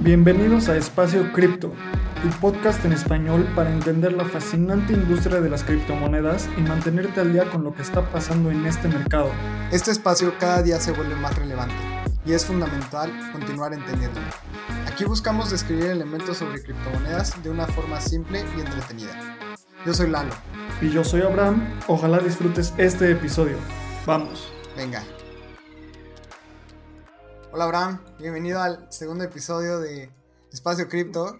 Bienvenidos a Espacio Cripto, tu podcast en español para entender la fascinante industria de las criptomonedas y mantenerte al día con lo que está pasando en este mercado. Este espacio cada día se vuelve más relevante y es fundamental continuar entendiéndolo. Aquí buscamos describir elementos sobre criptomonedas de una forma simple y entretenida. Yo soy Lalo. Y yo soy Abraham. Ojalá disfrutes este episodio. Vamos. Venga. Hola Abraham, bienvenido al segundo episodio de Espacio Cripto.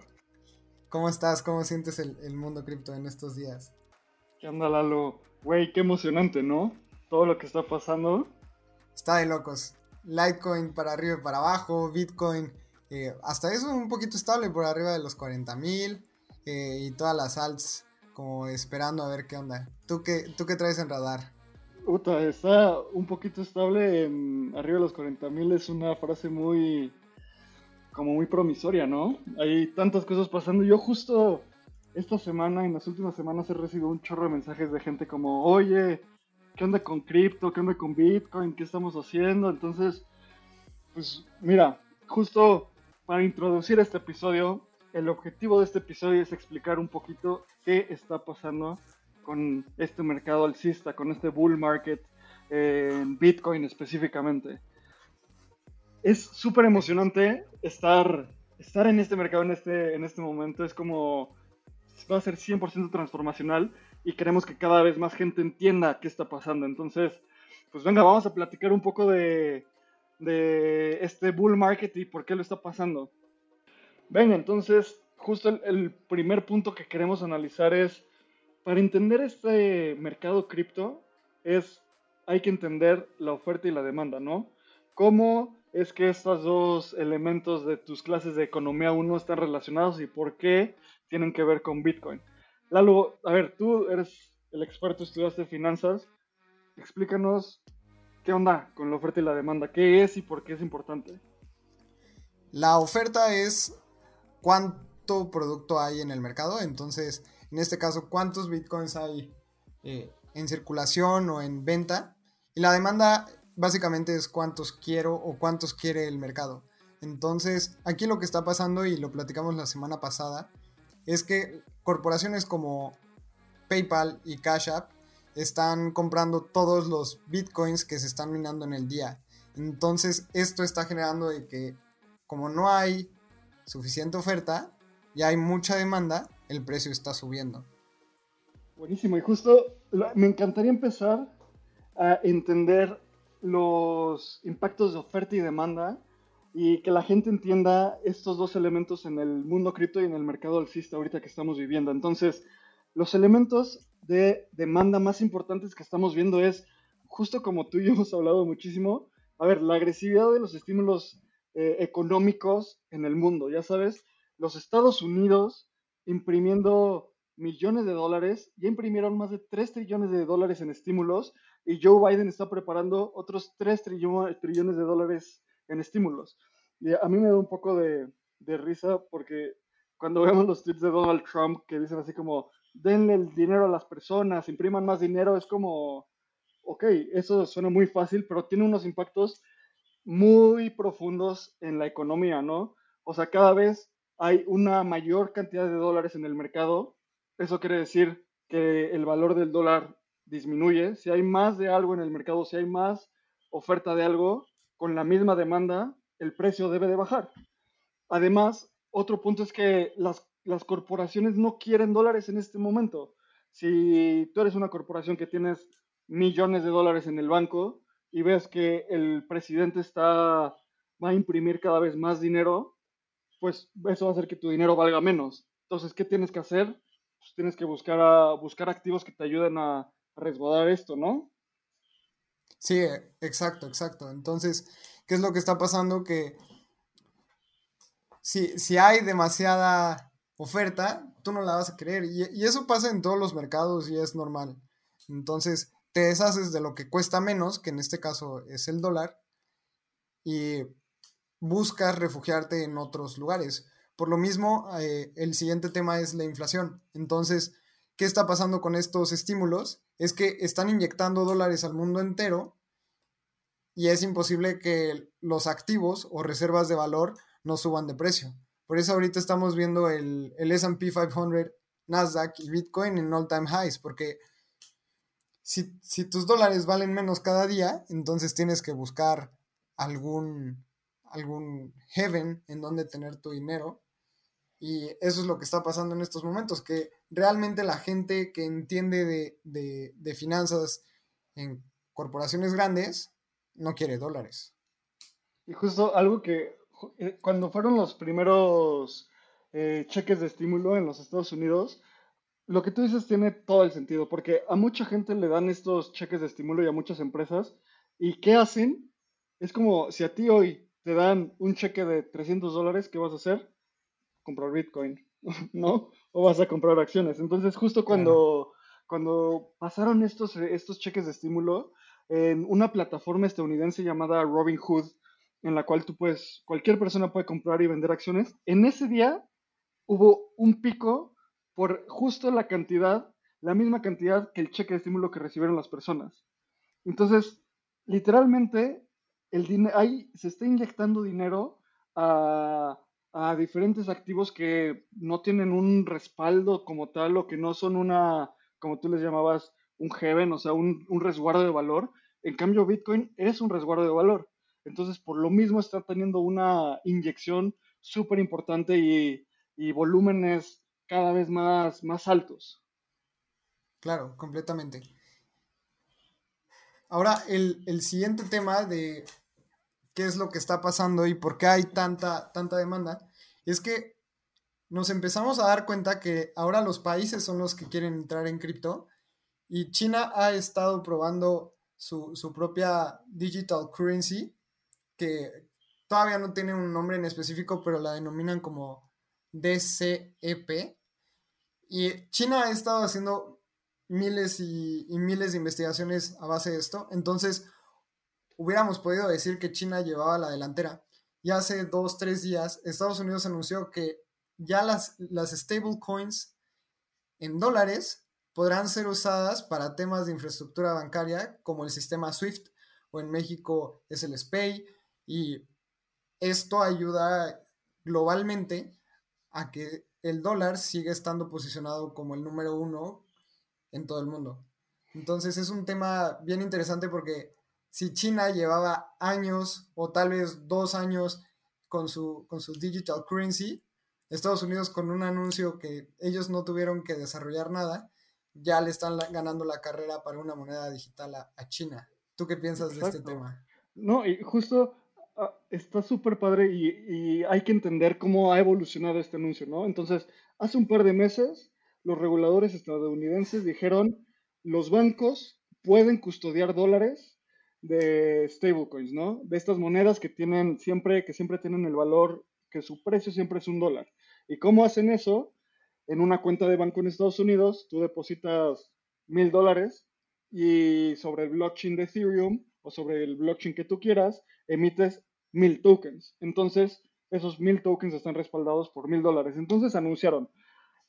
¿Cómo estás? ¿Cómo sientes el, mundo cripto en estos días? ¿Qué onda Lalo? Güey, qué emocionante, ¿no? Todo lo que está pasando. Está de locos. Litecoin para arriba y para abajo, Bitcoin eh, hasta eso un poquito estable por arriba de los 40 mil eh, y todas las alts como esperando a ver qué onda. ¿Tú qué, tú qué traes en radar? Uta, está un poquito estable en arriba de los 40 mil, es una frase muy, como muy promisoria, ¿no? Hay tantas cosas pasando. Yo justo esta semana, en las últimas semanas, he recibido un chorro de mensajes de gente como, oye, ¿qué onda con cripto? ¿Qué onda con Bitcoin? ¿Qué estamos haciendo? Entonces, pues mira, justo para introducir este episodio, el objetivo de este episodio es explicar un poquito qué está pasando con este mercado alcista, con este bull market en Bitcoin específicamente. Es súper emocionante estar, estar en este mercado en este, en este momento. Es como va a ser 100% transformacional y queremos que cada vez más gente entienda qué está pasando. Entonces, pues venga, vamos a platicar un poco de, de este bull market y por qué lo está pasando. Venga, entonces, justo el, el primer punto que queremos analizar es para entender este mercado cripto es hay que entender la oferta y la demanda, ¿no? ¿Cómo es que estos dos elementos de tus clases de economía 1 están relacionados y por qué tienen que ver con Bitcoin? Lalo, a ver, tú eres el experto, estudiaste finanzas, explícanos qué onda con la oferta y la demanda, qué es y por qué es importante. La oferta es cuánto producto hay en el mercado, entonces en este caso, cuántos bitcoins hay eh, en circulación o en venta. Y la demanda básicamente es cuántos quiero o cuántos quiere el mercado. Entonces, aquí lo que está pasando, y lo platicamos la semana pasada, es que corporaciones como PayPal y Cash App están comprando todos los bitcoins que se están minando en el día. Entonces, esto está generando de que como no hay suficiente oferta y hay mucha demanda, el precio está subiendo. Buenísimo, y justo me encantaría empezar a entender los impactos de oferta y demanda y que la gente entienda estos dos elementos en el mundo cripto y en el mercado alcista ahorita que estamos viviendo. Entonces, los elementos de demanda más importantes que estamos viendo es, justo como tú y yo hemos hablado muchísimo, a ver, la agresividad de los estímulos eh, económicos en el mundo. Ya sabes, los Estados Unidos imprimiendo millones de dólares, ya imprimieron más de 3 trillones de dólares en estímulos y Joe Biden está preparando otros 3 trillones de dólares en estímulos. Y a mí me da un poco de, de risa porque cuando vemos los tweets de Donald Trump que dicen así como, denle el dinero a las personas, impriman más dinero, es como, ok, eso suena muy fácil, pero tiene unos impactos muy profundos en la economía, ¿no? O sea, cada vez hay una mayor cantidad de dólares en el mercado, eso quiere decir que el valor del dólar disminuye. Si hay más de algo en el mercado, si hay más oferta de algo, con la misma demanda, el precio debe de bajar. Además, otro punto es que las, las corporaciones no quieren dólares en este momento. Si tú eres una corporación que tienes millones de dólares en el banco y ves que el presidente está, va a imprimir cada vez más dinero, pues eso va a hacer que tu dinero valga menos. Entonces, ¿qué tienes que hacer? Pues tienes que buscar, a, buscar activos que te ayuden a resguardar esto, ¿no? Sí, exacto, exacto. Entonces, ¿qué es lo que está pasando? Que si, si hay demasiada oferta, tú no la vas a. Y, y, eso pasa en todos los mercados y es normal. Entonces, te deshaces de lo que cuesta menos, que en este caso es el dólar, y buscas refugiarte en otros lugares. Por lo mismo, eh, el siguiente tema es la inflación. Entonces, ¿qué está pasando con estos estímulos? Es que están inyectando dólares al mundo entero y es imposible que los activos o reservas de valor no suban de precio. Por eso ahorita estamos viendo el, el SP 500, Nasdaq y Bitcoin en all time highs, porque si, si tus dólares valen menos cada día, entonces tienes que buscar algún, algún heaven en donde tener tu dinero. Y eso es lo que está pasando en estos momentos, que realmente la gente que entiende de, de, de finanzas en corporaciones grandes no quiere dólares. Y justo algo que cuando fueron los primeros eh, cheques de estímulo en los Estados Unidos, lo que tú dices tiene todo el sentido, porque a mucha gente le dan estos cheques de estímulo y a muchas empresas, ¿y qué hacen? Es como si a ti hoy te dan un cheque de 300 dólares, ¿qué vas a hacer? Comprar Bitcoin, ¿no? O vas a comprar acciones. Entonces, justo cuando, cuando pasaron estos, estos cheques de estímulo en una plataforma estadounidense llamada Robinhood, en la cual tú puedes, cualquier persona puede comprar y vender acciones, en ese día hubo un pico por justo la cantidad, la misma cantidad que el cheque de estímulo que recibieron las personas. Entonces, literalmente, el ahí se está inyectando dinero a, a, diferentes activos que no tienen un respaldo como tal o que no son una, como tú les llamabas, un heaven, o sea, un, un resguardo de valor. En cambio, Bitcoin es un resguardo de valor. Entonces, por lo mismo está teniendo una inyección súper importante y, y volúmenes cada vez más, más altos. Claro, completamente. Ahora, el, siguiente tema de qué es lo que está pasando y por qué hay tanta, tanta demanda, es que nos empezamos a dar cuenta que ahora los países son los que quieren entrar en cripto y China ha estado probando su, su propia digital currency, que todavía no tiene un nombre en específico, pero la denominan como DCEP. Y China ha estado haciendo miles y, miles de investigaciones a base de esto. Entonces, hubiéramos podido decir que China llevaba la delantera. Y hace dos, tres días, Estados Unidos anunció que ya las, las stablecoins en dólares podrán ser usadas para temas de infraestructura bancaria como el sistema SWIFT o en México es el SPAY y esto ayuda globalmente a que el dólar sigue estando posicionado como el número uno en todo el mundo. Entonces es un tema bien interesante porque si China llevaba años o tal vez dos años con su, con su digital currency, Estados Unidos con un anuncio que ellos no tuvieron que desarrollar nada, ya le están ganando la carrera para una moneda digital a, China. ¿Tú qué piensas de este tema? No, y justo está súper padre y, hay que entender cómo ha evolucionado este anuncio, ¿no? Entonces, hace un par de meses, los reguladores estadounidenses dijeron, los bancos pueden custodiar dólares de stablecoins, ¿no? De estas monedas que tienen siempre, que siempre tienen el valor, que su precio siempre es un dólar. ¿Y cómo hacen eso? En una cuenta de banco en Estados Unidos, tú depositas mil dólares y sobre el blockchain de Ethereum o sobre el blockchain que tú quieras, emites mil tokens. Entonces, esos mil tokens están respaldados por mil dólares. Entonces anunciaron,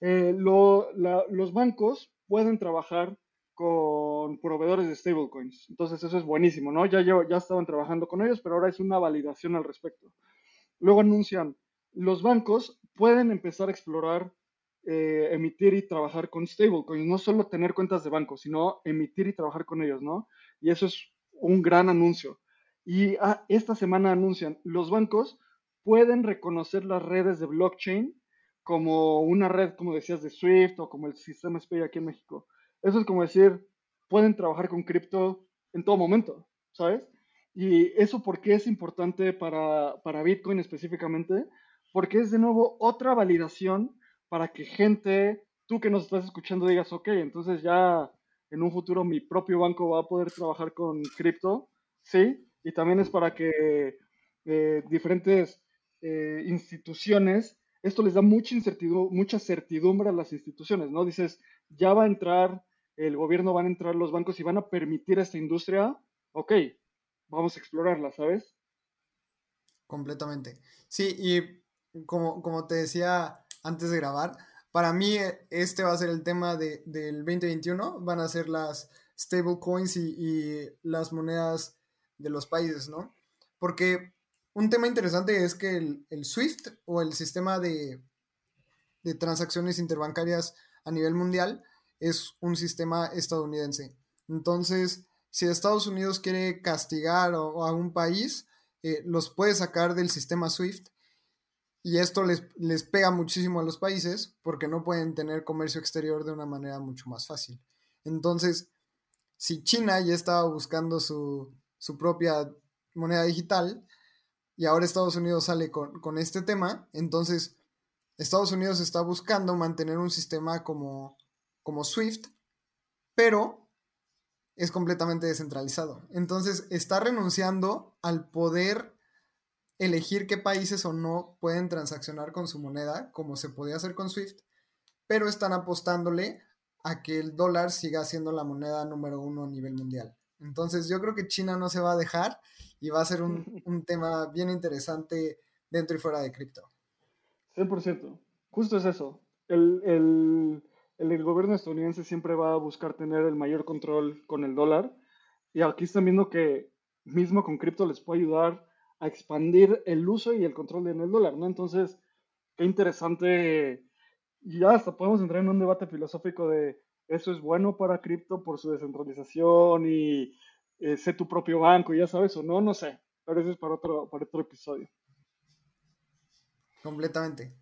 eh, los bancos pueden trabajar con proveedores de stablecoins. Entonces eso es buenísimo, ¿no? Ya, ya estaban trabajando con ellos, pero ahora es una validación al respecto. Luego anuncian, los bancos pueden empezar a explorar, eh, emitir y trabajar con stablecoins, no solo tener cuentas de banco, sino emitir y trabajar con ellos, ¿no? Y eso es un gran anuncio. Y ah, esta semana anuncian, los bancos pueden reconocer las redes de blockchain como una red, como decías, de Swift o como el sistema SPAY aquí en México. Eso es como decir, pueden trabajar con cripto en todo momento, ¿sabes? Y eso por qué es importante para, para Bitcoin específicamente, porque es de nuevo otra validación para que gente, tú que nos estás escuchando, digas, ok, entonces ya en un futuro mi propio banco va a poder trabajar con cripto, ¿sí? Y también es para que eh, diferentes eh, instituciones, esto les da mucha incertidumbre, mucha certidumbre a las instituciones, ¿no? Dices, ya va a entrar el gobierno, van a entrar los bancos y van a permitir esta industria, ok, vamos a explorarla, ¿sabes? Completamente. Sí, y como, como te decía antes de grabar, para mí eh, este va a ser el tema de, del 2021, van a ser las stablecoins y, y las monedas de los países, ¿no? Porque un tema interesante es que el, SWIFT o el sistema de, de, transacciones interbancarias a nivel mundial es un sistema estadounidense. Entonces, si Estados Unidos quiere castigar a un país, eh, los puede sacar del sistema SWIFT y esto les, les pega muchísimo a los países porque no pueden tener comercio exterior de una manera mucho más fácil. Entonces, si China ya estaba buscando su, su propia moneda digital, y ahora Estados Unidos sale con, este tema, entonces Estados Unidos está buscando mantener un sistema como, como SWIFT, pero es completamente descentralizado. Entonces está renunciando al poder elegir qué países o no pueden transaccionar con su moneda, como se podía hacer con SWIFT, pero están apostándole a que el dólar siga siendo la moneda número uno a nivel mundial. Entonces yo creo que China no se va a dejar y va a ser un, tema bien interesante dentro y fuera de cripto. 100%. Justo es eso. El, gobierno estadounidense siempre va a buscar tener el mayor control con el dólar. Y aquí están viendo que mismo con cripto les puede ayudar a expandir el uso y el control en el dólar, ¿no? Entonces, qué interesante. Y ya hasta podemos entrar en un debate filosófico de eso es bueno para cripto por su descentralización y eh, sé tu propio banco, ya sabes o no, no sé. Pero eso es para otro, para otro episodio. Completamente.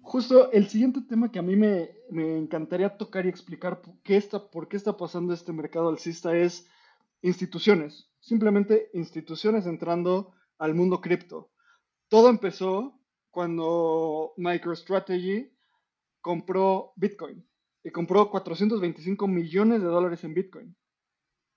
Justo el siguiente tema que a mí me, encantaría tocar y explicar por qué, está, por qué está pasando este mercado alcista es instituciones. Simplemente instituciones entrando al mundo cripto. Todo empezó cuando MicroStrategy compró Bitcoin y compró 425 millones de dólares en Bitcoin.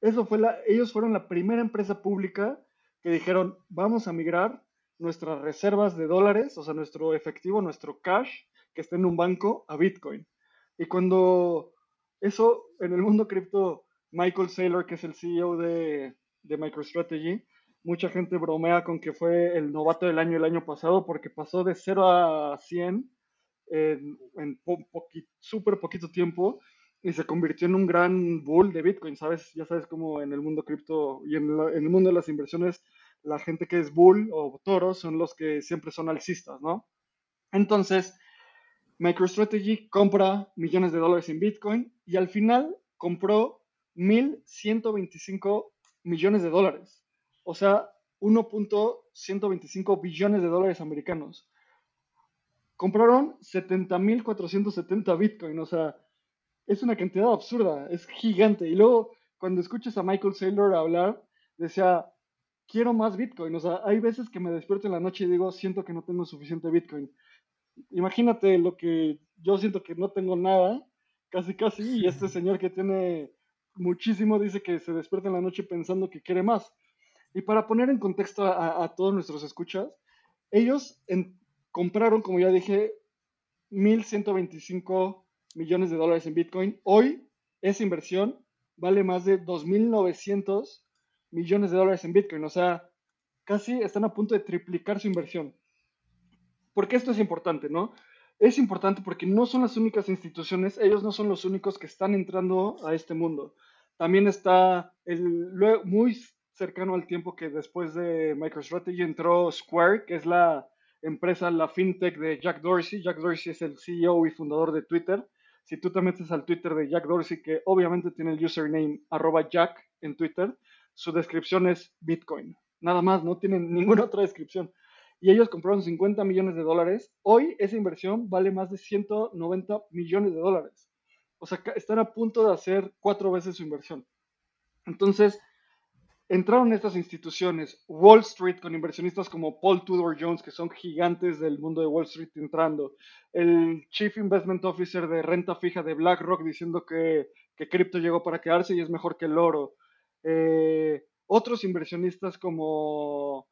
Eso fue ellos fueron la primera empresa pública que dijeron, vamos a migrar nuestras reservas de dólares, o sea, nuestro efectivo, nuestro cash, que está en un banco, a Bitcoin. Y cuando eso, en el mundo cripto, Michael Saylor, que es el CEO de, de MicroStrategy, mucha gente bromea con que fue el novato del año el año pasado porque pasó de 0 a 100 en, en súper poquito tiempo y se convirtió en un gran bull de Bitcoin, ¿sabes? Ya sabes cómo en el mundo cripto y en, el mundo de las inversiones, la gente que es bull o toro son los que siempre son alcistas, ¿no? Entonces, MicroStrategy compra millones de dólares en Bitcoin y al final compró 1.125 millones de dólares. O sea, 1.125 billones de dólares americanos. Compraron 70.470 Bitcoin, o sea, es una cantidad absurda, es gigante. Y luego, cuando escuchas a Michael Saylor hablar, decía, quiero más Bitcoin. O sea, hay veces que me despierto en la noche y digo, siento que no tengo suficiente Bitcoin. Imagínate lo que yo siento que no tengo nada, casi casi, y este señor que tiene muchísimo dice que se despierta en la noche pensando que quiere más. Y para poner en contexto a, todos nuestros escuchas, ellos compraron, como ya dije, 1125 millones de dólares en Bitcoin. Hoy esa inversión vale más de 2.900 millones de dólares en Bitcoin. O sea, casi están a punto de triplicar su inversión. ¿Por qué esto es importante, no? Es importante porque no son las únicas instituciones, ellos no son los únicos que están entrando a este mundo. También está el, muy cercano al tiempo que después de MicroStrategy entró Square, que es la empresa, la fintech de Jack Dorsey. Jack Dorsey es el CEO y fundador de Twitter. Si tú te metes al Twitter de Jack Dorsey, que obviamente tiene el username Jack en Twitter, su descripción es Bitcoin. Nada más, no tienen ninguna otra descripción. Y ellos compraron 50 millones de dólares. Hoy esa inversión vale más de 190 millones de dólares. O sea, están a punto de hacer cuatro veces su inversión. Entonces, entraron estas instituciones, Wall Street con inversionistas como Paul Tudor Jones, que son gigantes del mundo de Wall Street entrando, el Chief Investment Officer de renta fija de BlackRock diciendo que, que cripto llegó para quedarse y es mejor que el oro, eh, otros inversionistas como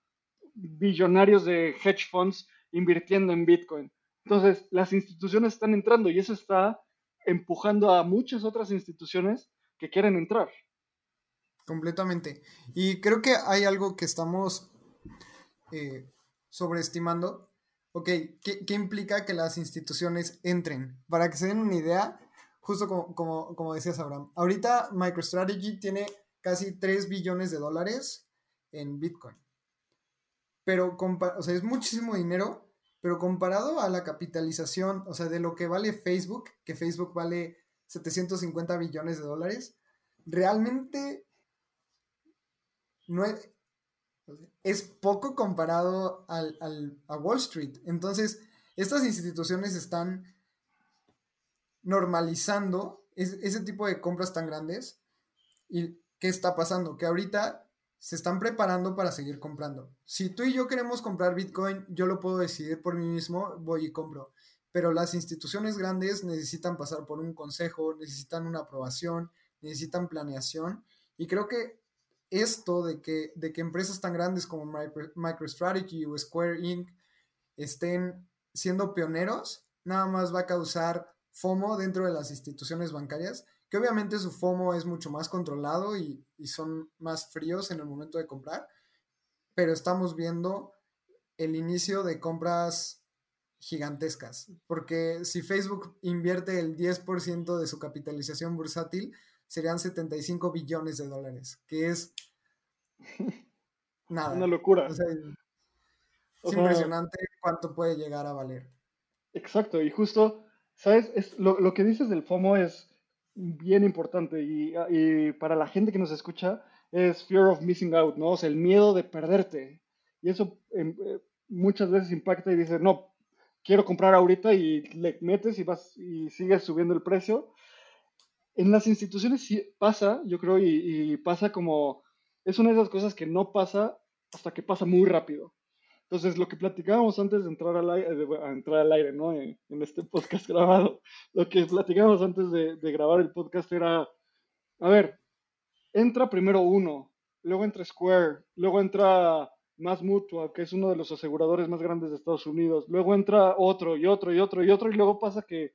billonarios de hedge funds invirtiendo en Bitcoin. Entonces, las instituciones están entrando y eso está empujando a muchas otras instituciones que quieren entrar. Completamente. Y creo que hay algo que estamos eh, sobreestimando, ok, ¿qué, implica que las instituciones entren? Para que se den una idea, justo como, como, decías, Abraham, ahorita MicroStrategy tiene casi 3 billones de dólares en Bitcoin. Pero, o sea, es muchísimo dinero, pero comparado a la capitalización, o sea, de lo que vale Facebook, que Facebook vale 750 billones de dólares, realmente no es, poco comparado a Wall Street. Entonces, estas instituciones están normalizando ese tipo de compras tan grandes. ¿Y qué está pasando? Que ahorita se están preparando para seguir comprando. Si tú y yo queremos comprar Bitcoin, yo lo puedo decidir por mí mismo, voy y compro. Pero las instituciones grandes necesitan pasar por un consejo, necesitan una aprobación, necesitan planeación. Y creo que esto de que, de que empresas tan grandes como MicroStrategy o Square Inc. estén siendo pioneros, nada más va a causar FOMO dentro de las instituciones bancarias, que obviamente su FOMO es mucho más controlado y, y son más fríos en el momento de comprar, pero estamos viendo el inicio de compras gigantescas, porque si Facebook invierte el 10% de su capitalización bursátil, serían 75 billones de dólares, que es nada. Una locura. es impresionante cuánto puede llegar a valer. Exacto, y justo, ¿sabes? Es, lo, que dices del FOMO es bien importante y, para la gente que nos escucha es fear of missing out, ¿no? O sea, el miedo de perderte. Y eso em, eh, muchas veces impacta y dices, no, quiero comprar ahorita y le metes y vas y sigues subiendo el precio en las instituciones sí pasa, yo creo, y, pasa como, es una de esas cosas que no pasa hasta que pasa muy rápido. Entonces, lo que platicábamos antes de entrar al aire, entrar al aire ¿no? En, este podcast grabado, lo que platicábamos antes de, grabar el podcast era, a ver, entra primero uno, luego entra Square, luego entra Mass Mutual, que es uno de los aseguradores más grandes de Estados Unidos, luego entra otro y otro y otro y otro, y luego pasa que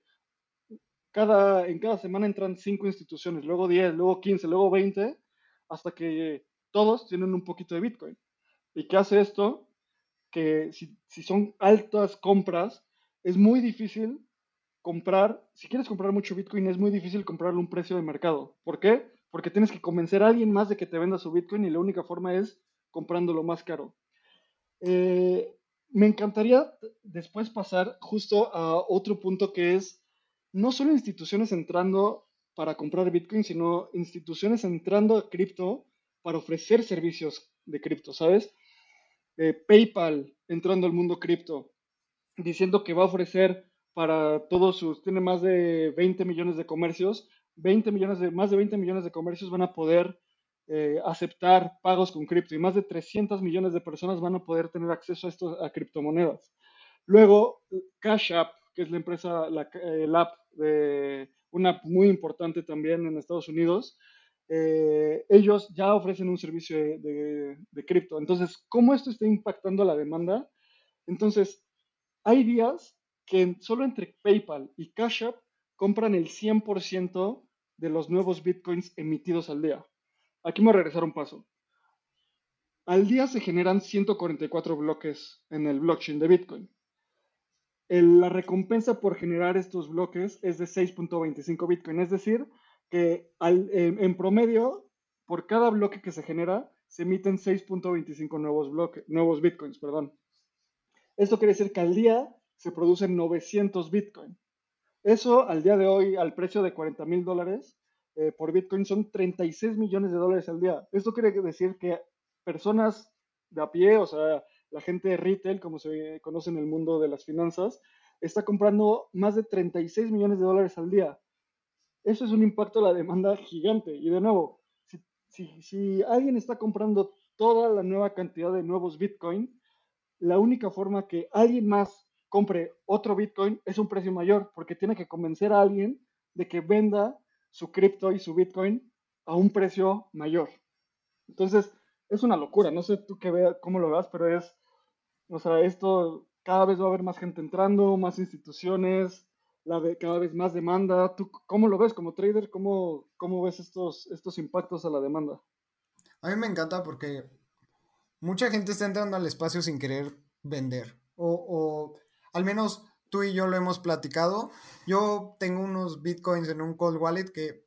cada, en cada semana entran cinco instituciones, luego 10, luego 15, luego 20, hasta que todos tienen un poquito de Bitcoin. ¿Y qué hace esto? Que si, si son altas compras, es muy difícil comprar, si quieres comprar mucho Bitcoin, es muy difícil comprarle un precio de mercado. ¿Por qué? Porque tienes que convencer a alguien más de que te venda su Bitcoin y la única forma es comprándolo más caro. Eh, me encantaría después pasar justo a otro punto que es no solo instituciones entrando para comprar Bitcoin, sino instituciones entrando a cripto para ofrecer servicios de cripto, ¿sabes? Eh, PayPal entrando al mundo cripto, diciendo que va a ofrecer para todos sus, tiene más de 20 millones de comercios, 20 millones de, más de 20 millones de comercios van a poder eh, aceptar pagos con cripto y más de 300 millones de personas van a poder tener acceso a, esto, a criptomonedas. Luego, Cash App que es la empresa, la, el app de una app muy importante también en Estados Unidos, eh, ellos ya ofrecen un servicio de, de, cripto. Entonces, ¿cómo esto está impactando la demanda? Entonces, hay días que solo entre PayPal y Cash App compran el 100% de los nuevos bitcoins emitidos al día. Aquí me voy a regresar un paso. Al día se generan 144 bloques en el blockchain de Bitcoin la recompensa por generar estos bloques es de 6.25 Bitcoin. Es decir, que en, promedio, por cada bloque que se genera, se emiten 6.25 nuevos, bloques, nuevos Bitcoins. Perdón. Esto quiere decir que al día se producen 900 Bitcoin. Eso al día de hoy, al precio de 40 mil dólares eh, por Bitcoin, son 36 millones de dólares al día. Esto quiere decir que personas de a pie, o sea, la gente de retail, como se conoce en el mundo de las finanzas, está comprando más de 36 millones de dólares al día. Eso es un impacto a la demanda gigante. Y de nuevo, si, alguien está comprando toda la nueva cantidad de nuevos Bitcoin, la única forma que alguien más compre otro Bitcoin es un precio mayor, porque tiene que convencer a alguien de que venda su cripto y su Bitcoin a un precio mayor. Entonces, es una locura. No sé tú qué vea, cómo lo veas, pero es o sea, esto cada vez va a haber más gente entrando, más instituciones, la de, cada vez más demanda. ¿Tú cómo lo ves como trader? ¿Cómo, cómo ves estos, estos impactos a la demanda? A mí me encanta porque mucha gente está entrando al espacio sin querer vender. O, al menos tú y yo lo hemos platicado. Yo tengo unos bitcoins en un cold wallet que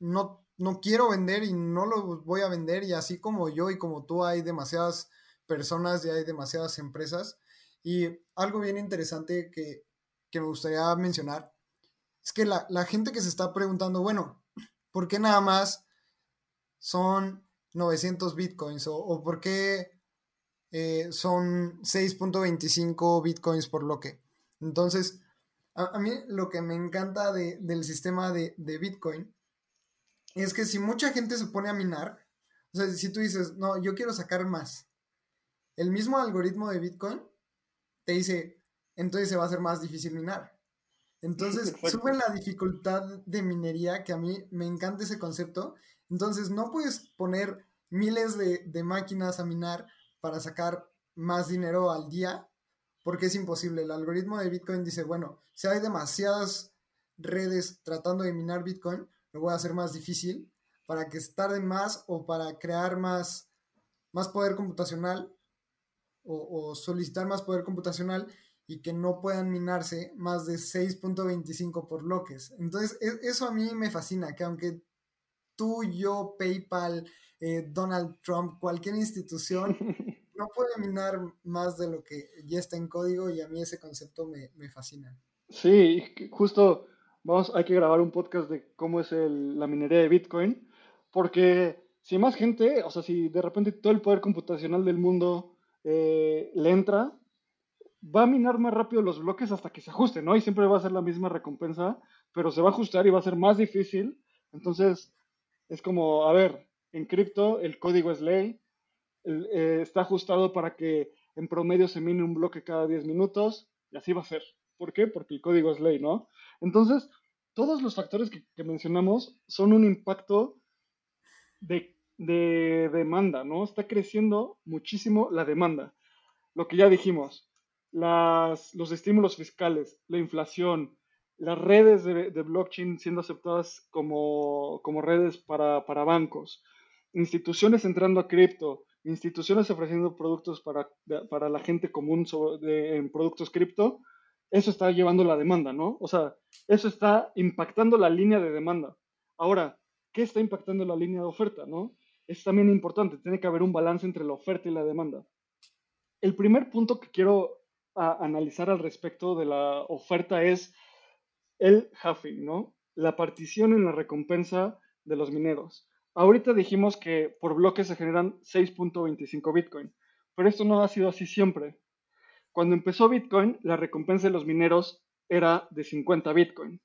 no, no quiero vender y no los voy a vender. Y así como yo y como tú hay demasiadas personas y hay demasiadas empresas. Y algo bien interesante que, me gustaría mencionar es que la, gente que se está preguntando, bueno, ¿por qué nada más son 900 bitcoins? ¿O, por qué eh, son 6.25 bitcoins por bloque? Entonces, a, mí lo que me encanta del sistema de, de, Bitcoin es que si mucha gente se pone a minar, o sea, si tú dices, no, yo quiero sacar más, el mismo algoritmo de Bitcoin te dice, entonces se va a hacer más difícil minar. Entonces sube la dificultad de minería, que a mí me encanta ese concepto. Entonces no puedes poner miles de, de máquinas a minar para sacar más dinero al día, porque es imposible. El algoritmo de Bitcoin dice, bueno, si hay demasiadas redes tratando de minar Bitcoin, lo voy a hacer más difícil para que tarden más o para crear más, más poder computacional o, solicitar más poder computacional y que no puedan minarse más de 6.25 por bloques. Entonces, e, eso a mí me fascina, que aunque tú, yo, PayPal, eh, Donald Trump, cualquier institución no puede minar más de lo que ya está en código y a mí ese concepto me, fascina. Sí, justo vamos, hay que grabar un podcast de cómo es la minería de Bitcoin, porque si más gente, o sea, si de repente todo el poder computacional del mundo eh, le entra, va a minar más rápido los bloques hasta que se ajuste, ¿no? Y siempre va a ser la misma recompensa, pero se va a ajustar y va a ser más difícil. Entonces, es como, a ver, en cripto el código es ley, eh, está ajustado para que en promedio se mine un bloque cada 10 minutos y así va a ser. ¿Por qué? Porque el código es ley, ¿no? Entonces, todos los factores que, mencionamos son un impacto de, demanda, ¿no? Está creciendo muchísimo la demanda. Lo que ya dijimos, los estímulos fiscales, la inflación, las redes de, blockchain siendo aceptadas como, redes para, para, bancos, instituciones entrando a cripto, instituciones ofreciendo productos para, para la gente común en productos cripto, eso está llevando la demanda, ¿no? O sea, eso está impactando la línea de demanda. Ahora, ¿qué está impactando la línea de oferta, no? Es también importante, tiene que haber un balance entre la oferta y la demanda. El primer punto que quiero analizar al respecto de la oferta es el halving, ¿no? La partición en la recompensa de los mineros. Ahorita dijimos que por bloques se generan 6.25 Bitcoin, pero esto no ha sido así siempre. Cuando empezó Bitcoin, la recompensa de los mineros era de 50 Bitcoin.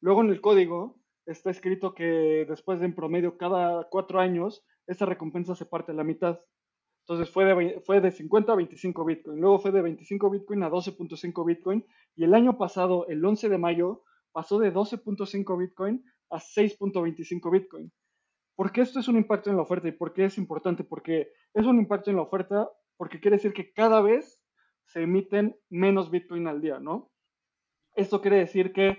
Luego en el código está escrito que después de en promedio cada cuatro años, esa recompensa se parte a la mitad. Entonces fue de, fue de 50 a 25 Bitcoin. Luego fue de 25 Bitcoin a 12.5 Bitcoin. Y el año pasado, el 11 de mayo, pasó de 12.5 Bitcoin a 6.25 Bitcoin. ¿Por qué esto es un impacto en la oferta y por qué es importante? Porque es un impacto en la oferta porque quiere decir que cada vez se emiten menos Bitcoin al día, ¿no? Esto quiere decir que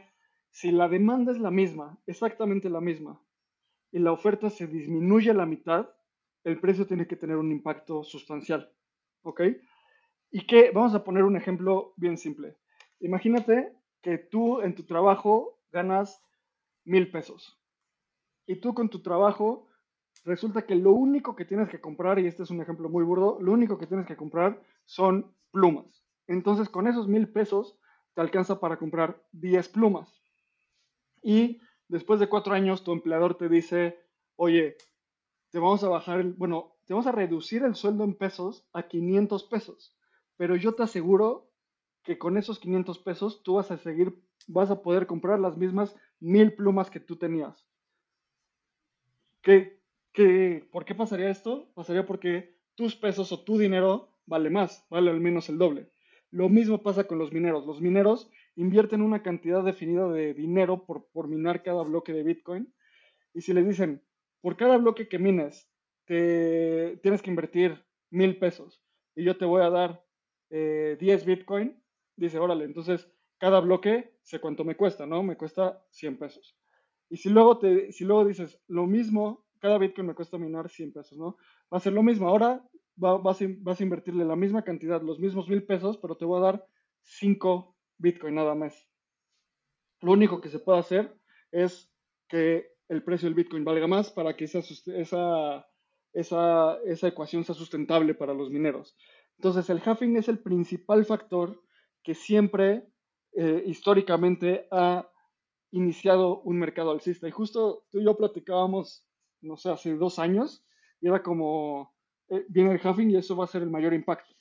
si la demanda es la misma, exactamente la misma, y la oferta se disminuye a la mitad, el precio tiene que tener un impacto sustancial, ¿ok? Y que, vamos a poner un ejemplo bien simple. Imagínate que tú en tu trabajo ganas mil pesos, y tú con tu trabajo resulta que lo único que tienes que comprar, y este es un ejemplo muy burdo, lo único que tienes que comprar son plumas. Entonces con esos mil pesos te alcanza para comprar 10 plumas. Y después de cuatro años tu empleador te dice, oye, te vamos a bajar, el, bueno, te vamos a reducir el sueldo en pesos a 500 pesos, pero yo te aseguro que con esos 500 pesos tú vas a seguir, vas a poder comprar las mismas mil plumas que tú tenías. ¿Qué, por qué pasaría esto? Pasaría porque tus pesos o tu dinero vale más, vale al menos el doble. Lo mismo pasa con los mineros. Los mineros invierten una cantidad definida de dinero por, por minar cada bloque de Bitcoin. Y si les dicen, por cada bloque que mines, te, tienes que invertir mil pesos y yo te voy a dar 10 eh, Bitcoin, dice, órale, entonces cada bloque sé cuánto me cuesta, ¿no? Me cuesta 100 pesos. Y si luego, te, si luego dices lo mismo, cada Bitcoin me cuesta minar 100 pesos, ¿no? Va a ser lo mismo. Ahora vas, vas, a, invertirle la misma cantidad, los mismos mil pesos, pero te voy a dar 5 Bitcoin nada más. Lo único que se puede hacer es que el precio del Bitcoin valga más para que esa, esa, esa, esa ecuación sea sustentable para los mineros. Entonces, el halving es el principal factor que siempre eh, históricamente ha iniciado un mercado alcista. Y justo tú y yo platicábamos, no sé, hace dos años, y era como, eh, viene el halving y eso va a ser el mayor impacto.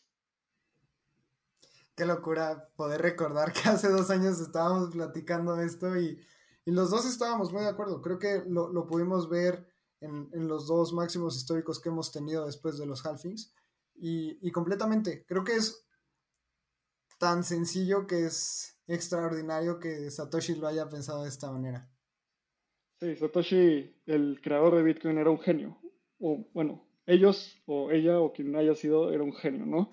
Qué locura poder recordar que hace dos años estábamos platicando esto y, y los dos estábamos muy de acuerdo. Creo que lo, lo pudimos ver en, en, los dos máximos históricos que hemos tenido después de los halvings. Y, y completamente, creo que es tan sencillo que es extraordinario que Satoshi lo haya pensado de esta manera. Sí, Satoshi, el creador de Bitcoin, era un genio. O bueno, ellos o ella o quien haya sido era un genio, ¿no?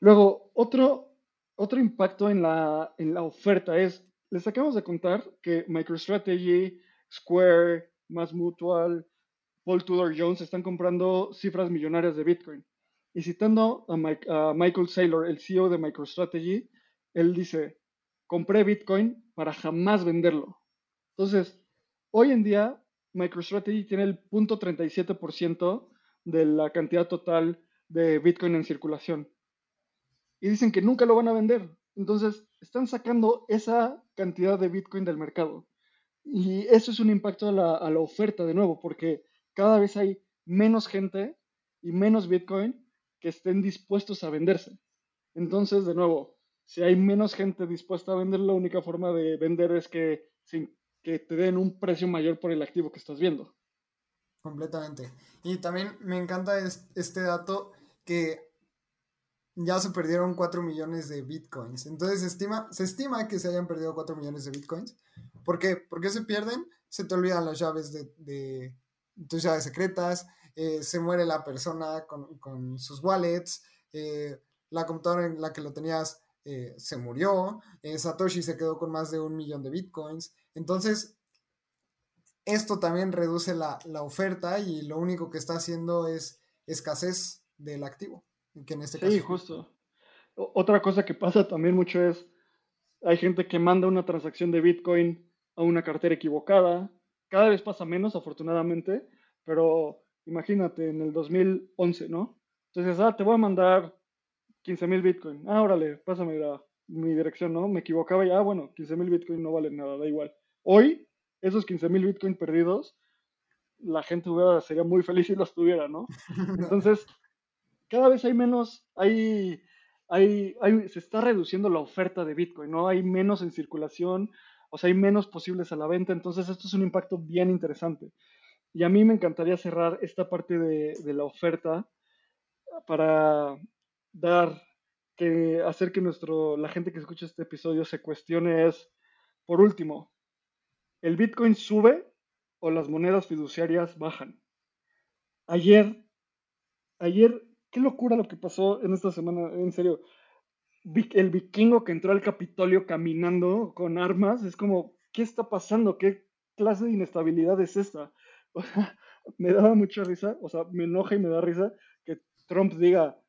Luego, otro, otro impacto en la, en la oferta es, les acabamos de contar que MicroStrategy, Square, Mass Mutual, Paul Tudor Jones están comprando cifras millonarias de Bitcoin. Y citando a, a Michael Saylor, el CEO de MicroStrategy, él dice, compré Bitcoin para jamás venderlo. Entonces, hoy en día, MicroStrategy tiene el 0.37% de la cantidad total de Bitcoin en circulación. Y dicen que nunca lo van a vender. Entonces, están sacando esa cantidad de Bitcoin del mercado. Y eso es un impacto a la, a la oferta de nuevo, porque cada vez hay menos gente y menos Bitcoin que estén dispuestos a venderse. Entonces, de nuevo, si hay menos gente dispuesta a vender, la única forma de vender es que, que te den un precio mayor por el activo que estás viendo. Completamente. Y también me encanta este dato que ya se perdieron 4 millones de bitcoins. Entonces se estima, se estima que se hayan perdido 4 millones de bitcoins. ¿Por qué? ¿Por qué se pierden? Se te olvidan las llaves de, tus llaves secretas, eh, se muere la persona con, con sus wallets, eh, la computadora en la que lo tenías eh, se murió, Satoshi se quedó con más de un millón de bitcoins. Entonces, esto también reduce la, la, oferta y lo único que está haciendo es escasez del activo. Que en este sí, justo. Otra cosa que pasa también mucho es, hay gente que manda una transacción de Bitcoin a una cartera equivocada. Cada vez pasa menos, afortunadamente, pero imagínate, en el 2011, ¿no? Entonces, ah, te voy a mandar 15 mil Bitcoin. Ah, órale, pásame la, mi dirección, ¿no? Me equivocaba ya, ah, bueno, 15 mil Bitcoin no valen nada, da igual. Hoy, esos 15 mil Bitcoin perdidos, la gente sería muy feliz si los tuviera, ¿no? Entonces, cada vez hay menos, hay, hay, hay, se está reduciendo la oferta de Bitcoin, ¿no? Hay menos en circulación, o sea, hay menos posibles a la venta, entonces esto es un impacto bien interesante. Y a mí me encantaría cerrar esta parte de, de la oferta para dar, que hacer que nuestro, la gente que escucha este episodio se cuestione es, por último, ¿el Bitcoin sube o las monedas fiduciarias bajan? Ayer, ayer, qué locura lo que pasó en esta semana, en serio. El vikingo que entró al Capitolio caminando con armas, es como, ¿qué está pasando? ¿Qué clase de inestabilidad es esta? O sea, me daba mucha risa, o sea, me enoja y me da risa que Trump diga,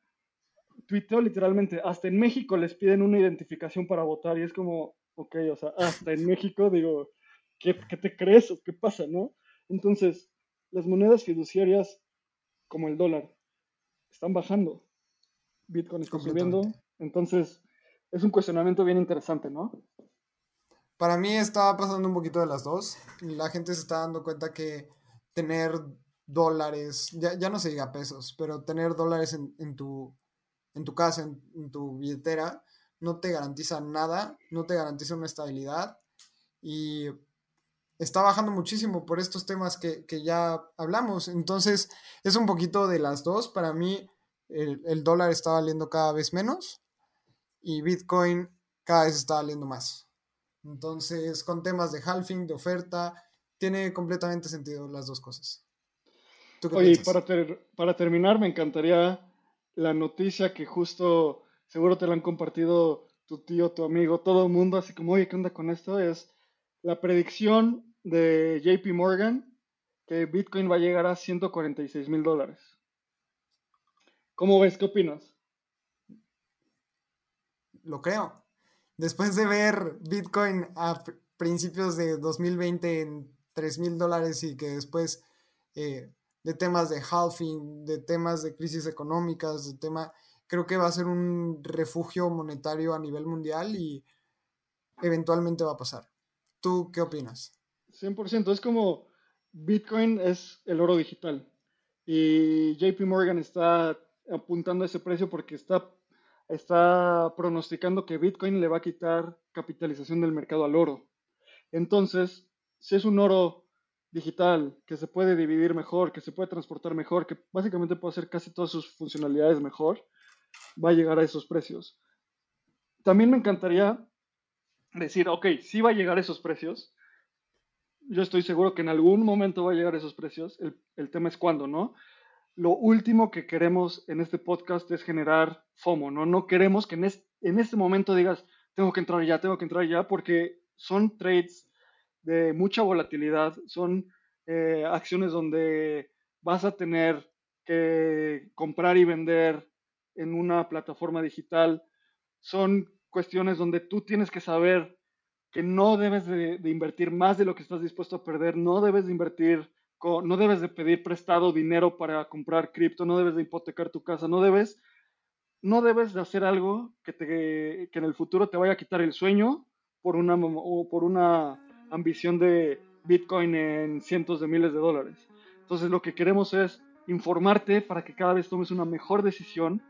tuiteó literalmente, hasta en México les piden una identificación para votar y es como, ok, o sea, hasta en México digo, ¿qué, qué te crees o qué pasa, no? Entonces, las monedas fiduciarias como el dólar están bajando, Bitcoin está subiendo, entonces es un cuestionamiento bien interesante, ¿no? Para mí estaba pasando un poquito de las dos. La gente se está dando cuenta que tener dólares, ya, ya no se diga pesos, pero tener dólares en, en tu en tu casa, en, tu billetera, no te garantiza nada, no te garantiza una estabilidad y está bajando muchísimo por estos temas que, ya hablamos. Entonces, es un poquito de las dos. Para mí, el, el, dólar está valiendo cada vez menos y Bitcoin cada vez está valiendo más. Entonces, con temas de halving, de oferta, tiene completamente sentido las dos cosas. Oye, para, para terminar, me encantaría la noticia que justo seguro te la han compartido tu tío, tu amigo, todo el mundo, así como, oye, ¿qué onda con esto? Es la predicción de JP Morgan que Bitcoin va a llegar a 146 mil dólares. ¿Cómo ves? ¿Qué opinas? Lo creo. después de ver Bitcoin a principios de 2020 en 3 mil dólares y que después eh, de temas de halving, de temas de crisis económicas, de tema, creo que va a ser un refugio monetario a nivel mundial y eventualmente va a pasar. ¿Tú qué opinas? 100%, es como Bitcoin es el oro digital y JP Morgan está apuntando a ese precio porque está, está pronosticando que Bitcoin le va a quitar capitalización del mercado al oro. Entonces, si es un oro digital que se puede dividir mejor, que se puede transportar mejor, que básicamente puede hacer casi todas sus funcionalidades mejor, va a llegar a esos precios. También me encantaría decir, ok, sí va a llegar a esos precios. Yo estoy seguro que en algún momento va a llegar a esos precios. El, tema es cuándo, ¿no? Lo último que queremos en este podcast es generar FOMO, ¿no? No queremos que en, en este momento digas, tengo que entrar ya, tengo que entrar ya, porque son trades de mucha volatilidad, son eh, acciones donde vas a tener que comprar y vender en una plataforma digital, son cuestiones donde tú tienes que saber que no debes de, invertir más de lo que estás dispuesto a perder, no debes de invertir, no debes de pedir prestado dinero para comprar cripto, no debes de hipotecar tu casa, no debes, no debes de hacer algo que, te, que en el futuro te vaya a quitar el sueño por una, o por una ambición de Bitcoin en cientos de miles de dólares. Entonces lo que queremos es informarte para que cada vez tomes una mejor decisión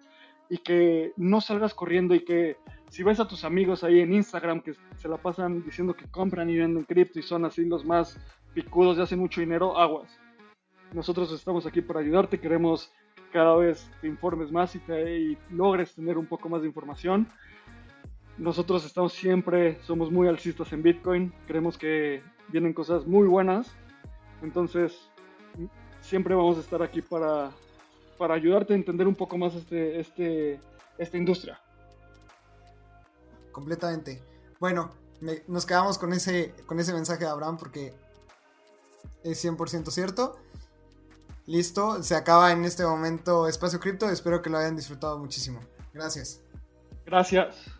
y que no salgas corriendo y que si ves a tus amigos ahí en Instagram que se la pasan diciendo que compran y venden cripto y son así los más picudos y hacen mucho dinero, aguas. Nosotros estamos aquí para ayudarte, queremos que cada vez te informes más y, te, y logres tener un poco más de información nosotros estamos siempre, somos muy alcistas en Bitcoin, creemos que vienen cosas muy buenas, entonces siempre vamos a estar aquí para, para ayudarte a entender un poco más este, este, esta industria. Completamente. Bueno, nos quedamos con ese, con ese mensaje de Abraham porque es 100% cierto. Listo, se acaba en este momento Espacio Cripto. Espero que lo hayan disfrutado muchísimo. Gracias. Gracias.